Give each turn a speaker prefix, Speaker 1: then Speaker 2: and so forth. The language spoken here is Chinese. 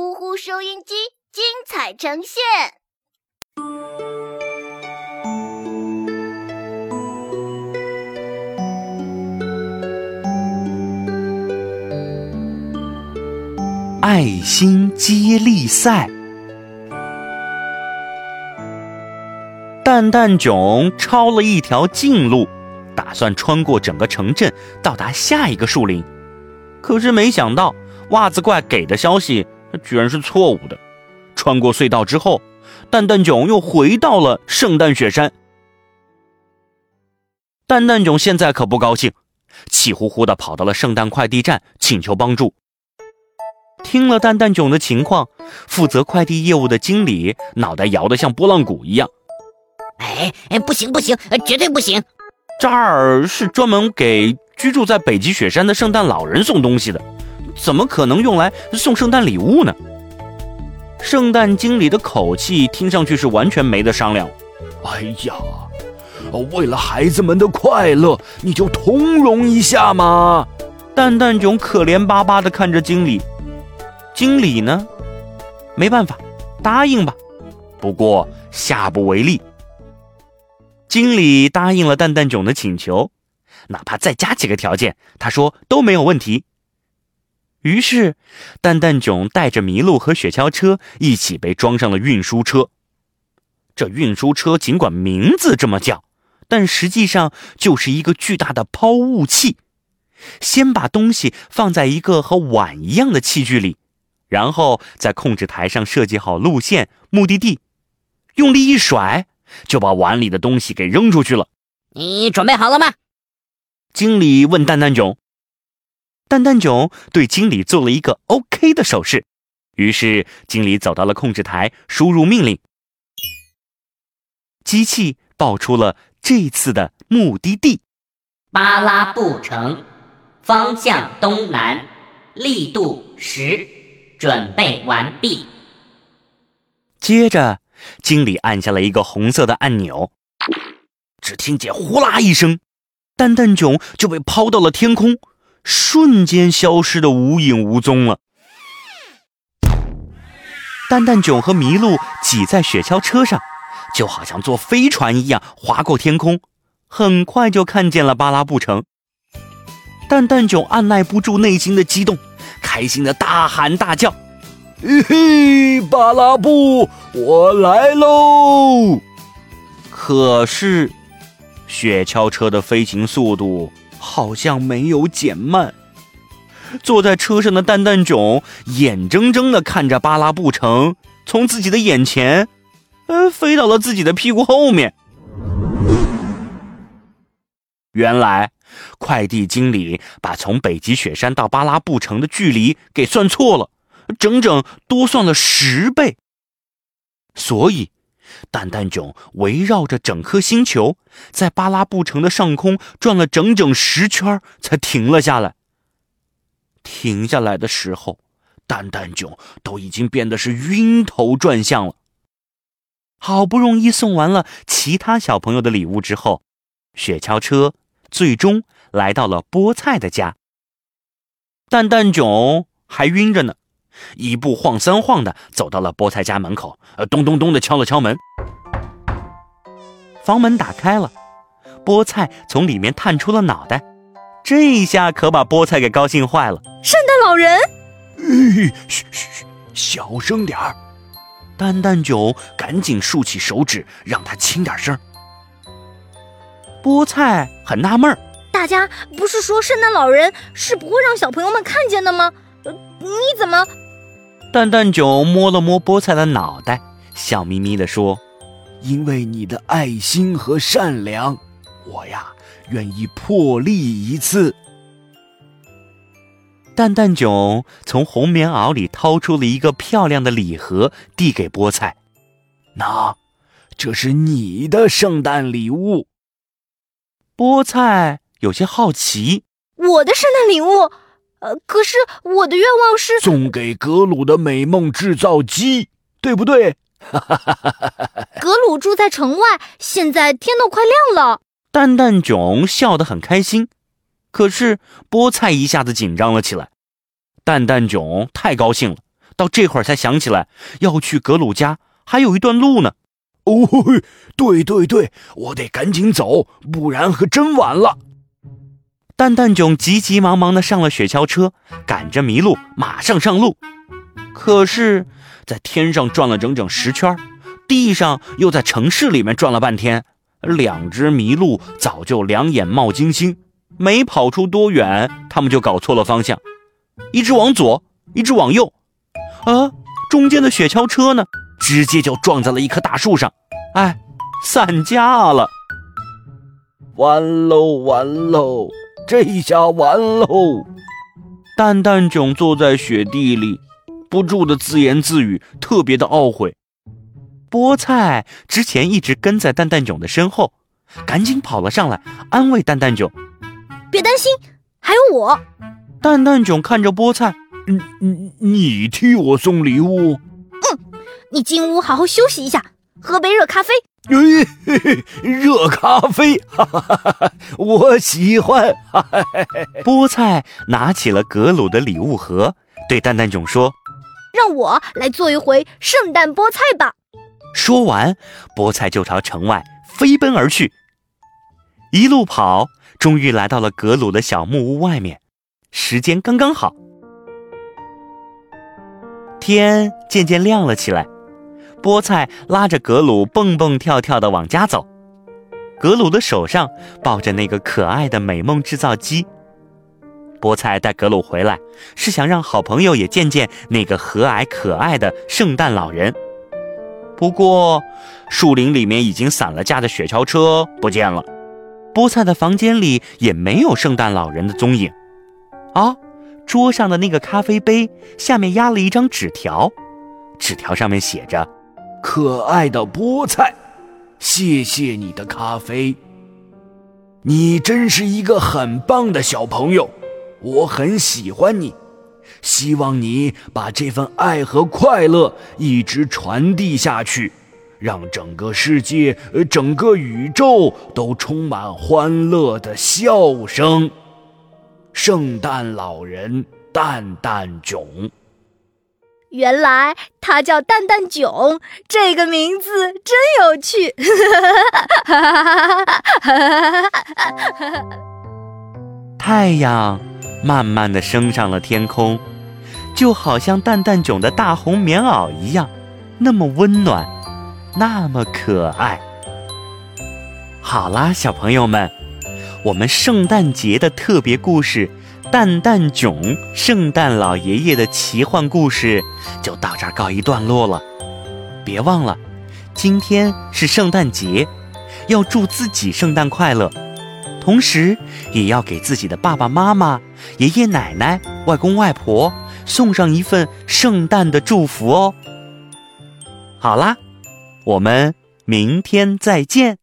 Speaker 1: 呼呼收音机精彩呈现。
Speaker 2: 爱心接力赛，蛋蛋囧抄了一条近路，打算穿过整个城镇，到达下一个树林。可是没想到，袜子怪给的消息居然是错误的。穿过隧道之后，蛋蛋囧又回到了圣诞雪山。蛋蛋囧现在可不高兴，气呼呼的跑到了圣诞快递站，请求帮助。听了蛋蛋囧的情况，负责快递业务的经理脑袋摇得像拨浪鼓一样。
Speaker 3: 哎哎，不行不行，绝对不行！
Speaker 2: 这儿是专门给居住在北极雪山的圣诞老人送东西的，怎么可能用来送圣诞礼物呢？圣诞经理的口气听上去是完全没得商量。
Speaker 4: 哎呀，为了孩子们的快乐，你就通融一下嘛！
Speaker 2: 蛋蛋囧可怜巴巴地看着经理。经理呢？没办法，答应吧。不过下不为例。经理答应了蛋蛋囧的请求，哪怕再加几个条件，他说都没有问题。于是，蛋蛋囧带着麋鹿和雪橇车一起被装上了运输车。这运输车尽管名字这么叫，但实际上就是一个巨大的抛物器。先把东西放在一个和碗一样的器具里。然后在控制台上设计好路线、目的地，用力一甩，就把碗里的东西给扔出去了。
Speaker 3: 你准备好了吗？
Speaker 2: 经理问蛋蛋囧。蛋蛋囧对经理做了一个 OK 的手势。于是经理走到了控制台，输入命令。机器报出了这次的目的地：
Speaker 3: 巴拉布城，方向东南，力度十。准备完毕。
Speaker 2: 接着，经理按下了一个红色的按钮，只听见呼啦一声，蛋蛋囧就被抛到了天空，瞬间消失的无影无踪了。蛋蛋囧和麋鹿挤在雪橇车上，就好像坐飞船一样划过天空，很快就看见了巴拉布城。蛋蛋囧按耐不住内心的激动。开心的大喊大叫：“
Speaker 4: 嘿嘿，巴拉布，我来喽！”
Speaker 2: 可是，雪橇车的飞行速度好像没有减慢。坐在车上的蛋蛋囧眼睁睁的看着巴拉布城从自己的眼前，呃，飞到了自己的屁股后面。原来。快递经理把从北极雪山到巴拉布城的距离给算错了，整整多算了十倍。所以，蛋蛋囧围绕着整颗星球，在巴拉布城的上空转了整整十圈，才停了下来。停下来的时候，蛋蛋囧都已经变得是晕头转向了。好不容易送完了其他小朋友的礼物之后，雪橇车。最终来到了菠菜的家。蛋蛋囧还晕着呢，一步晃三晃的走到了菠菜家门口，呃，咚咚咚的敲了敲门。房门打开了，菠菜从里面探出了脑袋，这一下可把菠菜给高兴坏了。
Speaker 5: 圣诞老人，
Speaker 4: 嘘嘘嘘，小声点儿。
Speaker 2: 蛋蛋囧赶紧竖起手指，让他轻点声。菠菜很纳闷儿，
Speaker 5: 大家不是说圣诞老人是不会让小朋友们看见的吗？你怎么？
Speaker 2: 蛋蛋囧摸了摸菠菜的脑袋，笑眯眯地说：“
Speaker 4: 因为你的爱心和善良，我呀愿意破例一次。”
Speaker 2: 蛋蛋囧从红棉袄里掏出了一个漂亮的礼盒，递给菠菜：“
Speaker 4: 那，这是你的圣诞礼物。”
Speaker 2: 菠菜有些好奇：“
Speaker 5: 我的圣诞礼物，呃，可是我的愿望是
Speaker 4: 送给格鲁的美梦制造机，对不对？”
Speaker 5: 格鲁住在城外，现在天都快亮了。
Speaker 2: 蛋蛋囧笑得很开心，可是菠菜一下子紧张了起来。蛋蛋囧太高兴了，到这会儿才想起来要去格鲁家，还有一段路呢。
Speaker 4: 哦，对对对，我得赶紧走，不然可真晚了。
Speaker 2: 蛋蛋囧急急忙忙地上了雪橇车，赶着麋鹿马上上路。可是，在天上转了整整十圈，地上又在城市里面转了半天，两只麋鹿早就两眼冒金星，没跑出多远，他们就搞错了方向，一只往左，一只往右，啊，中间的雪橇车呢，直接就撞在了一棵大树上，哎，散架了。
Speaker 4: 完喽完喽，这下完喽！
Speaker 2: 蛋蛋囧坐在雪地里。不住的自言自语，特别的懊悔。菠菜之前一直跟在蛋蛋囧的身后，赶紧跑了上来，安慰蛋蛋囧：“
Speaker 5: 别担心，还有我。”
Speaker 2: 蛋蛋囧看着菠菜：“
Speaker 4: 你你你替我送礼物？
Speaker 5: 嗯，你进屋好好休息一下，喝杯热咖啡。
Speaker 4: 热咖啡，哈哈哈哈我喜欢。哈哈哈
Speaker 2: 哈菠菜拿起了格鲁的礼物盒，对蛋蛋囧说。
Speaker 5: 让我来做一回圣诞菠菜吧！
Speaker 2: 说完，菠菜就朝城外飞奔而去。一路跑，终于来到了格鲁的小木屋外面。时间刚刚好，天渐渐亮了起来。菠菜拉着格鲁蹦蹦跳跳的往家走，格鲁的手上抱着那个可爱的美梦制造机。菠菜带格鲁回来，是想让好朋友也见见那个和蔼可爱的圣诞老人。不过，树林里面已经散了架的雪橇车不见了，菠菜的房间里也没有圣诞老人的踪影。啊，桌上的那个咖啡杯下面压了一张纸条，纸条上面写着：“
Speaker 4: 可爱的菠菜，谢谢你的咖啡，你真是一个很棒的小朋友。”我很喜欢你，希望你把这份爱和快乐一直传递下去，让整个世界、整个宇宙都充满欢乐的笑声。圣诞老人蛋蛋囧，
Speaker 5: 原来他叫蛋蛋囧，这个名字真有趣。
Speaker 2: 太阳。慢慢的升上了天空，就好像蛋蛋囧的大红棉袄一样，那么温暖，那么可爱。好啦，小朋友们，我们圣诞节的特别故事《蛋蛋囧圣诞老爷爷的奇幻故事》就到这儿告一段落了。别忘了，今天是圣诞节，要祝自己圣诞快乐。同时，也要给自己的爸爸妈妈、爷爷奶奶、外公外婆送上一份圣诞的祝福哦。好啦，我们明天再见。